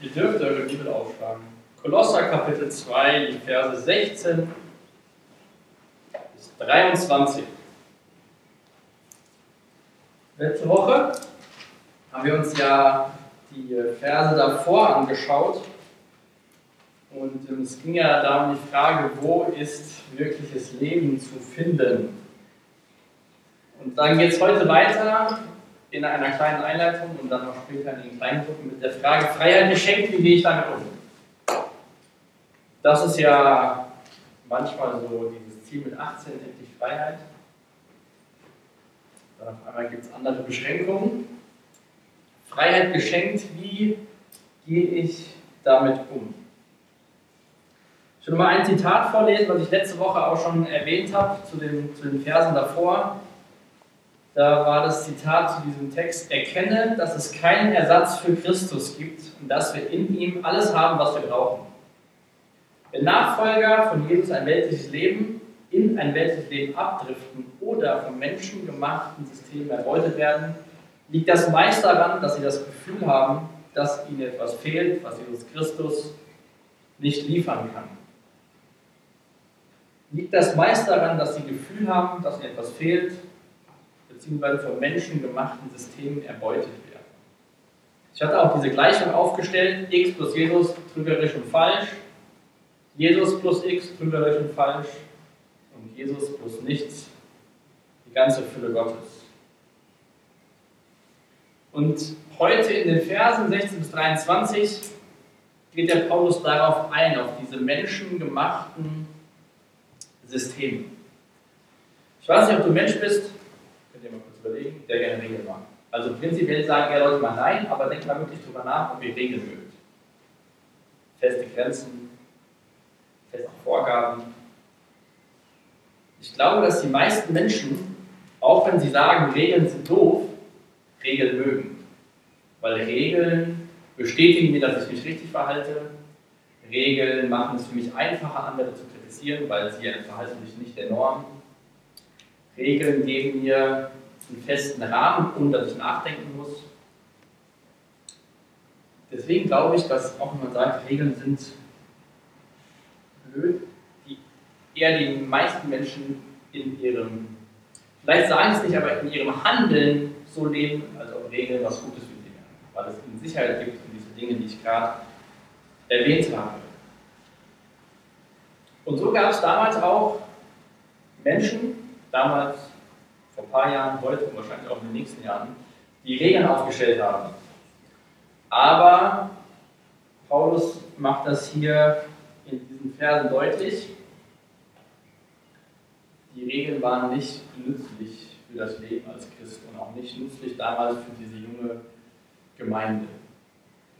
Ihr dürft eure Bibel aufschlagen. Kolosser Kapitel 2, die Verse 16 bis 23. Letzte Woche haben wir uns ja die Verse davor angeschaut. Und ähm, es ging ja da um die Frage, wo ist wirkliches Leben zu finden? Und dann geht es heute weiter in einer kleinen Einleitung und dann noch später in den kleinen Gruppen mit der Frage Freiheit geschenkt, wie gehe ich damit um? Das ist ja manchmal so dieses Ziel mit 18, endlich Freiheit. Dann auf einmal gibt es andere Beschränkungen. Freiheit geschenkt, wie gehe ich damit um? Ich will mal ein Zitat vorlesen, was ich letzte Woche auch schon erwähnt habe, zu den, zu den Versen davor. Da war das Zitat zu diesem Text, erkenne, dass es keinen Ersatz für Christus gibt und dass wir in ihm alles haben, was wir brauchen. Wenn Nachfolger von Jesus ein weltliches Leben in ein weltliches Leben abdriften oder vom menschengemachten System erbeutet werden, liegt das meist daran, dass sie das Gefühl haben, dass ihnen etwas fehlt, was Jesus Christus nicht liefern kann. Liegt das meist daran, dass sie Gefühl haben, dass ihnen etwas fehlt, beziehungsweise von menschengemachten Systemen erbeutet werden. Ich hatte auch diese Gleichung aufgestellt, x plus Jesus trügerisch und falsch, Jesus plus x trügerisch und falsch und Jesus plus nichts, die ganze Fülle Gottes. Und heute in den Versen 16 bis 23 geht der Paulus darauf ein, auf diese menschengemachten Systeme. Ich weiß nicht, ob du Mensch bist, überlegen, der gerne Regeln mag. Also prinzipiell sagen ja Leute mal nein, aber denkt mal wirklich drüber nach, ob ihr Regeln mögt. Feste Grenzen, feste Vorgaben. Ich glaube, dass die meisten Menschen, auch wenn sie sagen, Regeln sind doof, Regeln mögen. Weil Regeln bestätigen mir, dass ich mich richtig verhalte. Regeln machen es für mich einfacher, andere zu kritisieren, weil sie verhalten sich nicht der Norm Regeln geben mir einen festen Rahmen, ohne dass ich nachdenken muss. Deswegen glaube ich, dass auch wenn man sagt, Regeln sind blöd, die eher die meisten Menschen in ihrem, vielleicht sagen es nicht, aber in ihrem Handeln so leben, als ob Regeln was Gutes für sie wären. Weil es ihnen Sicherheit gibt und diese Dinge, die ich gerade erwähnt habe. Und so gab es damals auch Menschen, damals, vor ein paar Jahren, heute und wahrscheinlich auch in den nächsten Jahren, die Regeln aufgestellt haben. Aber Paulus macht das hier in diesen Versen deutlich. Die Regeln waren nicht nützlich für das Leben als Christ und auch nicht nützlich damals für diese junge Gemeinde.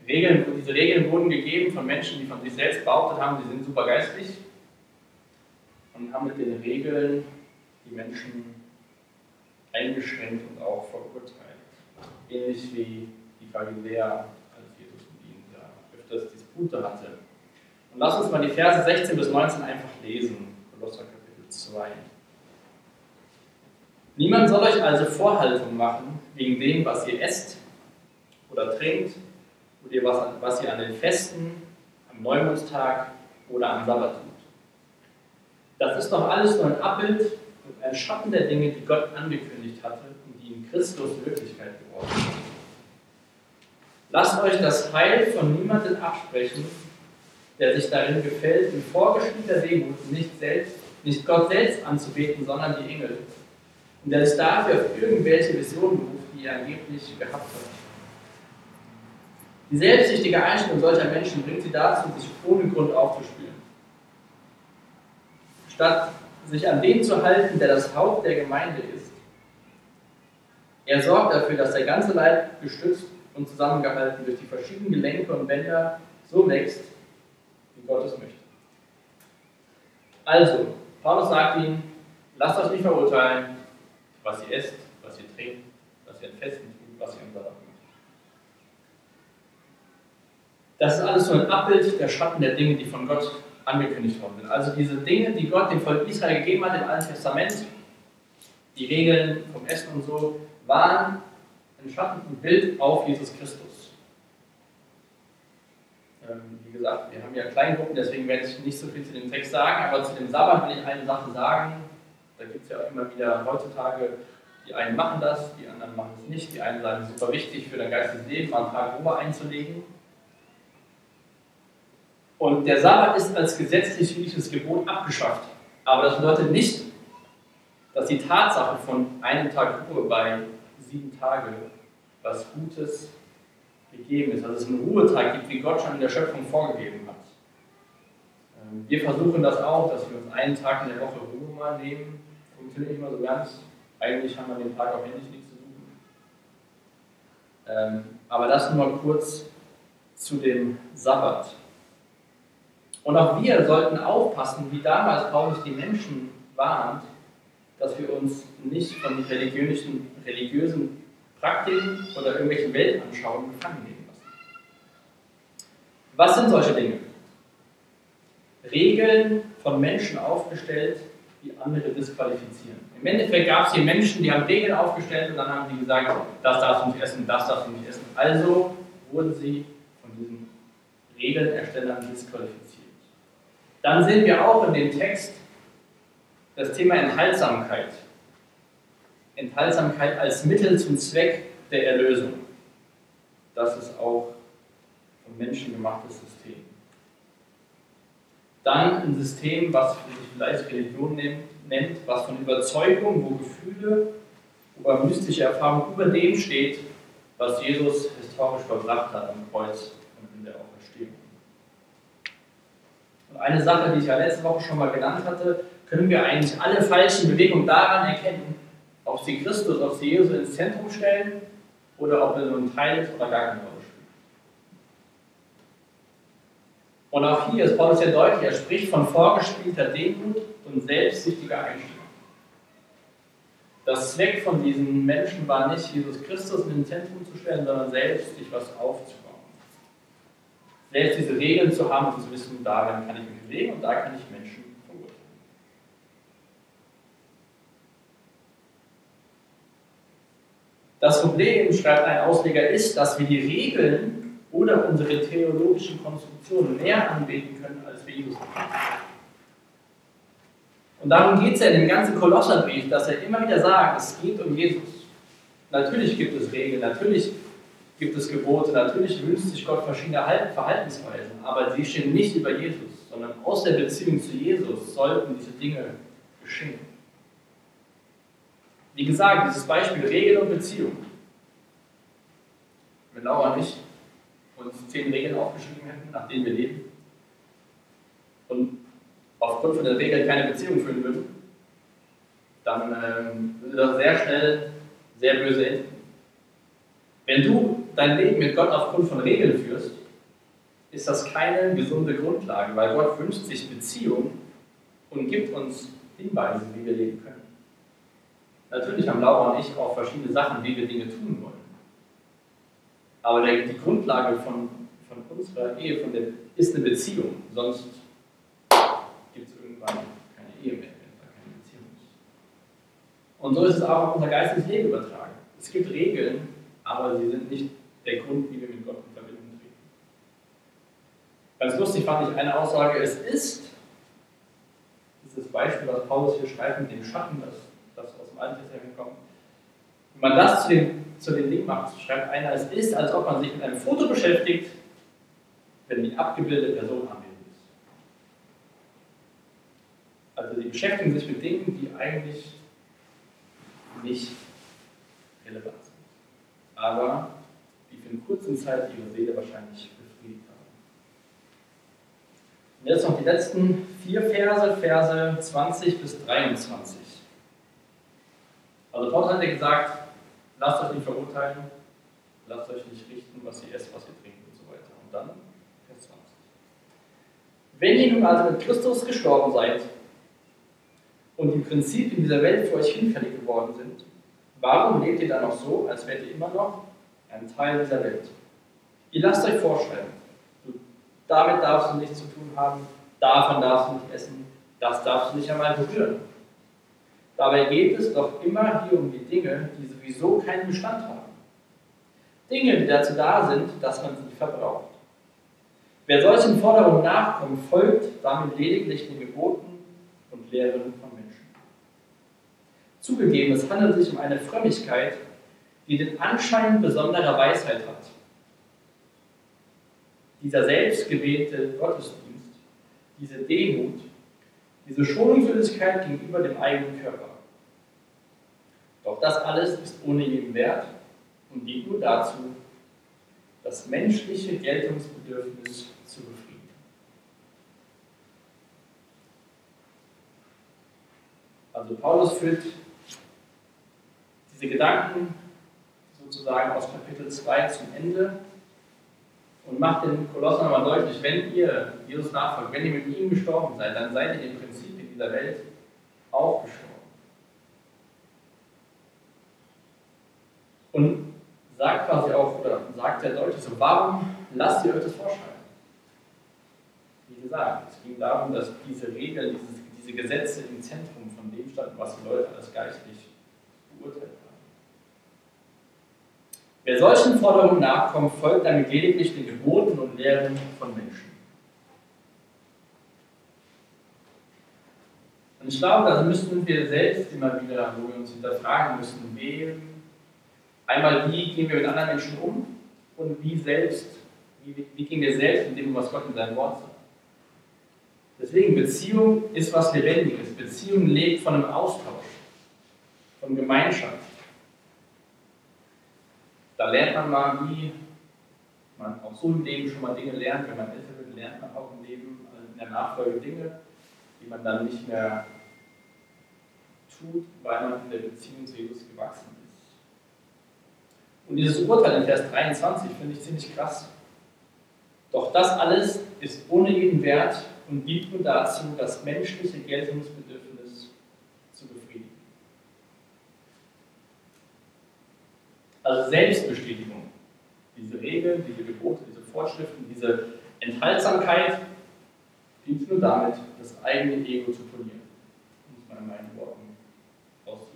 Regeln, diese Regeln wurden gegeben von Menschen, die von sich selbst behauptet haben, sie sind super geistlich und haben mit den Regeln die Menschen eingeschränkt und auch verurteilt. Ähnlich wie die Pharisäer, als Jesus mit ihnen da öfters Dispute hatte. Und lass uns mal die Verse 16 bis 19 einfach lesen. Kolosser Kapitel 2. Niemand soll euch also Vorhaltung machen wegen dem, was ihr esst oder trinkt oder was, was ihr an den Festen, am Neumondstag oder am Sabbat tut. Das ist doch alles nur ein Abbild ein Schatten der Dinge, die Gott angekündigt hatte und die in Christus Wirklichkeit geworden sind. Lasst euch das Heil von niemandem absprechen, der sich darin gefällt, in vorgespielter Demut nicht, selbst, nicht Gott selbst anzubeten, sondern die Engel. Und der sich dafür auf irgendwelche Visionen beruft, die er angeblich gehabt hat. Die selbstsüchtige Einstellung solcher Menschen bringt sie dazu, sich ohne Grund aufzuspielen. Statt sich an den zu halten, der das Haupt der Gemeinde ist. Er sorgt dafür, dass der ganze Leib gestützt und zusammengehalten durch die verschiedenen Gelenke und Bänder so wächst, wie Gott es möchte. Also, Paulus sagt ihnen, lasst euch nicht verurteilen, was ihr esst, was ihr trinkt, was ihr in Festen tut, was ihr im Sabbat. Das ist alles so ein Abbild der Schatten der Dinge, die von Gott angekündigt worden sind. Also diese Dinge, die Gott dem Volk Israel gegeben hat im Alten Testament, die Regeln vom Essen und so, waren ein Schatten und Bild auf Jesus Christus. Ähm, wie gesagt, wir haben ja Kleingruppen, deswegen werde ich nicht so viel zu dem Text sagen, aber zu dem Sabbat will ich eine Sache sagen. Da gibt es ja auch immer wieder heutzutage, die einen machen das, die anderen machen es nicht. Die einen sagen, es ist super wichtig für dein geistiges Leben, mal ein paar Ruhe einzulegen. Und der Sabbat ist als gesetzlich-jüdisches Gebot abgeschafft. Aber das bedeutet nicht, dass die Tatsache von einem Tag Ruhe bei sieben Tagen was Gutes gegeben ist, dass es einen Ruhetag gibt, wie Gott schon in der Schöpfung vorgegeben hat. Ähm, wir versuchen das auch, dass wir uns einen Tag in der Woche Ruhe mal nehmen. Funktioniert nicht immer so ganz. Eigentlich haben wir den Tag auch endlich nichts zu suchen. Ähm, aber das nur mal kurz zu dem Sabbat. Und auch wir sollten aufpassen, wie damals Paulus die Menschen warnt, dass wir uns nicht von religiösen, religiösen Praktiken oder irgendwelchen Weltanschauungen gefangen nehmen lassen. Was sind solche Dinge? Regeln von Menschen aufgestellt, die andere disqualifizieren. Im Endeffekt gab es hier Menschen, die haben Regeln aufgestellt und dann haben die gesagt, das darfst du nicht essen, das darfst du nicht essen. Also wurden sie von diesen Regelerstellern disqualifiziert. Dann sehen wir auch in dem Text das Thema Enthaltsamkeit. Enthaltsamkeit als Mittel zum Zweck der Erlösung. Das ist auch ein menschengemachtes System. Dann ein System, was sich vielleicht Religion nennt, was von Überzeugung, wo Gefühle, wo mystische Erfahrung über dem steht, was Jesus historisch verbracht hat am Kreuz und in der Auferstehung. Und eine Sache, die ich ja letzte Woche schon mal genannt hatte, können wir eigentlich alle falschen Bewegungen daran erkennen, ob sie Christus, ob sie Jesus ins Zentrum stellen oder ob er nur ein Teil ist oder gar keine Rolle spielt. Und auch hier ist Paulus sehr deutlich, er spricht von vorgespielter Demut und selbstsüchtiger Einstellung. Das Zweck von diesen Menschen war nicht, Jesus Christus in den Zentrum zu stellen, sondern selbst sich was aufzubauen. Selbst diese Regeln zu haben und zu wissen, darin kann ich mich bewegen und da kann ich Menschen Das Problem, schreibt ein Ausleger, ist, dass wir die Regeln oder unsere theologischen Konstruktionen mehr anbeten können, als wir Jesus anbeten. Und darum geht es ja in dem ganzen Kolosserbrief, dass er immer wieder sagt, es geht um Jesus. Natürlich gibt es Regeln, natürlich gibt es Gebote, natürlich wünscht sich Gott verschiedene Verhaltensweisen, aber sie stehen nicht über Jesus, sondern aus der Beziehung zu Jesus sollten diese Dinge geschehen. Wie gesagt, dieses Beispiel Regeln und Beziehung. Wenn Laura nicht uns zehn Regeln aufgeschrieben hätten, nach denen wir leben, und aufgrund von der Regel keine Beziehung führen würden, dann ähm, würde das sehr schnell sehr böse enden. Wenn du dein Leben mit Gott aufgrund von Regeln führst, ist das keine gesunde Grundlage, weil Gott wünscht sich Beziehung und gibt uns Hinweise, wie wir leben können. Natürlich haben Laura und ich auch verschiedene Sachen, wie wir Dinge tun wollen. Aber die Grundlage von, von unserer Ehe von der, ist eine Beziehung. Sonst gibt es irgendwann keine Ehe mehr, wenn da keine Beziehung ist. Und so ist es auch auf unser geistiges Leben übertragen. Es gibt Regeln, aber sie sind nicht der Grund, wie wir mit Gott in Verbindung treten. Ganz lustig fand ich eine Aussage, es ist, dieses Beispiel, was Paulus hier schreibt mit dem Schatten, das Alten Testament kommt. Wenn man das zu den, zu den Dingen macht, schreibt einer, es ist, als ob man sich mit einem Foto beschäftigt, wenn die abgebildete Person anwesend ist. Also sie beschäftigen sich mit Dingen, die eigentlich nicht relevant sind. Aber die für eine kurze Zeit ihre Seele wahrscheinlich befriedigt haben. Und jetzt noch die letzten vier Verse, Verse 20 bis 23. Also Paulus hat ja gesagt, lasst euch nicht verurteilen, lasst euch nicht richten, was ihr esst, was ihr trinkt und so weiter. Und dann Vers 20. Wenn ihr nun also mit Christus gestorben seid und die Prinzipien dieser Welt für euch hinfällig geworden sind, warum lebt ihr dann noch so, als wärt ihr immer noch ein Teil dieser Welt? Ihr lasst euch vorschreiben, damit darfst du nichts zu tun haben, davon darfst du nicht essen, das darfst du nicht einmal berühren. Dabei geht es doch immer hier um die Dinge, die sowieso keinen Bestand haben. Dinge, die dazu da sind, dass man sie verbraucht. Wer solchen Forderungen nachkommt, folgt damit lediglich den Geboten und Lehren von Menschen. Zugegeben, es handelt sich um eine Frömmigkeit, die den Anschein besonderer Weisheit hat. Dieser selbstgewählte Gottesdienst, diese Demut, diese Schonungslosigkeit gegenüber dem eigenen Körper. Doch das alles ist ohne jeden Wert und dient nur dazu, das menschliche Geltungsbedürfnis zu befriedigen. Also Paulus führt diese Gedanken sozusagen aus Kapitel 2 zum Ende und macht den Kolossern nochmal deutlich, wenn ihr Jesus nachfolgt, wenn ihr mit ihm gestorben seid, dann seid ihr im Prinzip in dieser Welt auch gestorben. Und sagt quasi auch, oder sagt sehr deutlich so, warum lasst ihr euch das vorschreiben? Wie gesagt, es ging darum, dass diese Regeln, diese Gesetze im Zentrum von dem standen, was die Leute als geistlich beurteilt haben. Wer solchen Forderungen nachkommt, folgt damit lediglich den Geboten und Lehren von Menschen. Und ich glaube, da müssen wir selbst immer wieder, wo wir uns hinterfragen müssen, wem, einmal wie gehen wir mit anderen Menschen um und wie selbst, wie, wie gehen wir selbst mit dem, was Gott in seinem Wort sagt. Deswegen, Beziehung ist was Lebendiges. Beziehung lebt von einem Austausch, von Gemeinschaft. Da lernt man mal, wie man auch so im Leben schon mal Dinge lernt. Wenn man älter wird, lernt man auch im Leben in der Nachfolge Dinge, die man dann nicht mehr tut, weil man in der Beziehung zu Jesus gewachsen ist. Und dieses Urteil in Vers 23 finde ich ziemlich krass. Doch das alles ist ohne jeden Wert und dient nur dazu, das menschliche Geltungsbedürfnis zu befriedigen. Also Selbstbestätigung. Diese Regeln, diese Gebote, diese Vorschriften, diese Enthaltsamkeit dient nur damit, das eigene Ego zu polieren. Um es mal in meinen Worten auszudrücken.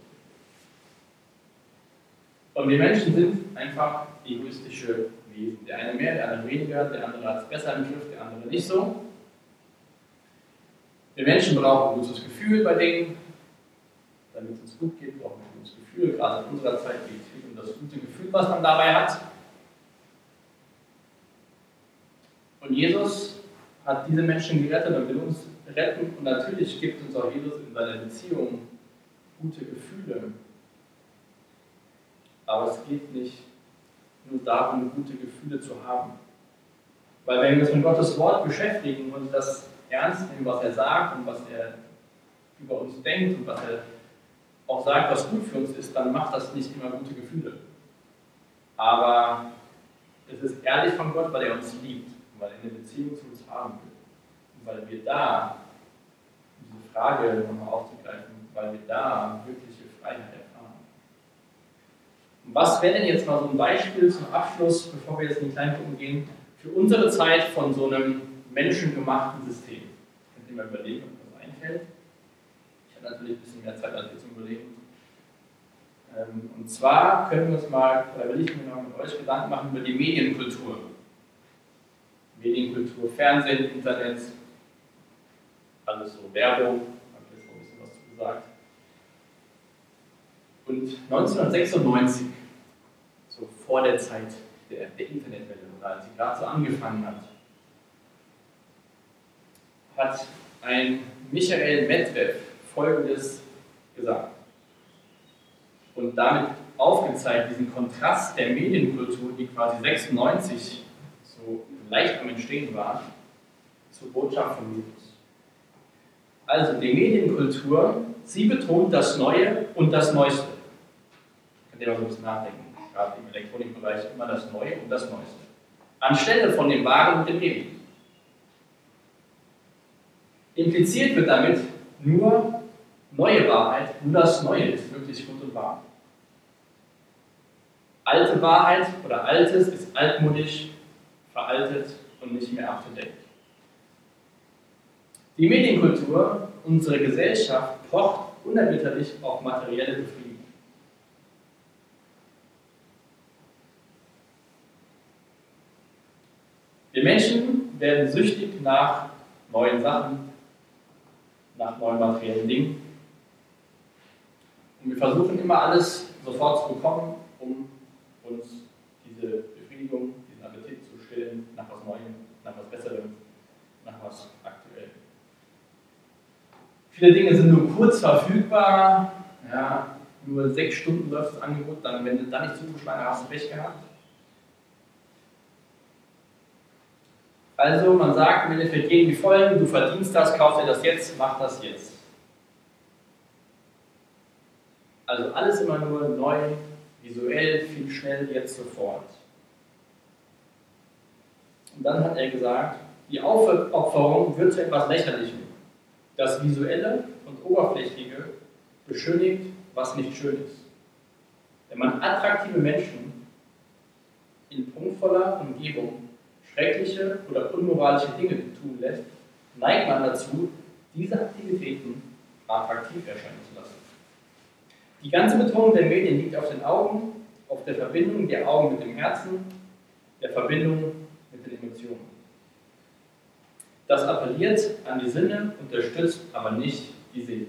Und wir Menschen sind einfach egoistische Wesen. Der eine mehr, der andere weniger, der andere hat es besser im Griff, der andere nicht so. Wir Menschen brauchen ein gutes Gefühl bei Dingen, damit es uns gut geht, brauchen wir ein gutes Gefühl. Gerade in unserer Zeit geht das gute Gefühl, was man dabei hat. Und Jesus hat diese Menschen gerettet und will uns retten. Und natürlich gibt uns auch Jesus in seiner Beziehung gute Gefühle. Aber es geht nicht nur darum, gute Gefühle zu haben. Weil wenn wir uns mit Gottes Wort beschäftigen und das ernst nehmen, was er sagt und was er über uns denkt und was er auch sagt, was gut für uns ist, dann macht das nicht immer gute Gefühle. Aber es ist ehrlich von Gott, weil er uns liebt und weil er eine Beziehung zu uns haben will. Und weil wir da, diese Frage nochmal aufzugreifen, weil wir da wirkliche Freiheit erfahren. Und was wäre denn jetzt mal so ein Beispiel zum Abschluss, bevor wir jetzt in die kleinen Gruppen gehen, für unsere Zeit von so einem menschengemachten System? Könnt ihr mal überlegen, ob das einfällt? Natürlich ein bisschen mehr Zeit als ihr zum Überlegen. Ähm, und zwar können wir uns mal, oder will ich mir noch mit euch Gedanken machen über die Medienkultur. Medienkultur, Fernsehen, Internet, alles so Werbung, habe ich jetzt noch ein bisschen was zu gesagt. Und 1996, so vor der Zeit der, der Internetwelle, oder als sie gerade so angefangen hat, hat ein Michael Medvedev Folgendes gesagt und damit aufgezeigt, diesen Kontrast der Medienkultur, die quasi 96 so leicht am Entstehen war, zur Botschaft von Jesus. Also die Medienkultur, sie betont das Neue und das Neueste. Könnt ihr mal so ein bisschen nachdenken. Gerade im Elektronikbereich immer das Neue und das Neueste. Anstelle von dem Wahren und dem Ewigen. Impliziert wird damit nur neue Wahrheit, nur das Neue ist wirklich gut und wahr. Alte Wahrheit oder Altes ist altmodisch, veraltet und nicht mehr up to date. Die Medienkultur, unsere Gesellschaft, pocht unerbittlich auf materielle Befriedigung. Wir Menschen werden süchtig nach neuen Sachen, nach neuen materiellen Dingen. Und wir versuchen immer alles sofort zu bekommen, um uns diese Befriedigung, diesen Appetit zu stillen nach was Neuem, nach was Besserem, nach was Aktuellem. Viele Dinge sind nur kurz verfügbar, ja, nur sechs Stunden läuft das Angebot, dann, wenn du da nicht zugeschlagen hast, hast du Pech gehabt. Also man sagt im Endeffekt jedem wie folgen, du verdienst das, kauf dir das jetzt, mach das jetzt. Also alles immer nur neu, visuell, viel schnell, jetzt sofort. Und dann hat er gesagt, die Aufopferung wird zu etwas Lächerlichem. Das Visuelle und Oberflächliche beschönigt, was nicht schön ist. Wenn man attraktive Menschen in prunkvoller Umgebung schreckliche oder unmoralische Dinge tun lässt, neigt man dazu, diese Aktivitäten attraktiv erscheinen zu lassen. Die ganze Betonung der Medien liegt auf den Augen, auf der Verbindung der Augen mit dem Herzen, der Verbindung mit den Emotionen. Das appelliert an die Sinne, unterstützt aber nicht die Seele.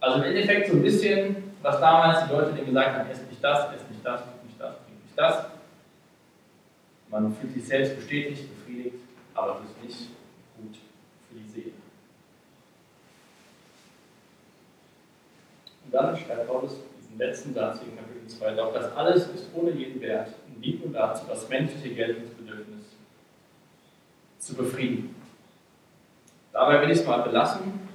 Also im Endeffekt so ein bisschen, was damals die Leute denen gesagt haben, esst nicht das, esst nicht das, trink nicht das, trink nicht das. Man fühlt sich selbst bestätigt, befriedigt, aber ist nicht für die Seele. Und dann schreibt Paulus diesen letzten Satz in Kapitel 2, doch das alles ist ohne jeden Wert und dient nur dazu, das menschliche Geltungsbedürfnis zu befriedigen. Dabei will ich es mal belassen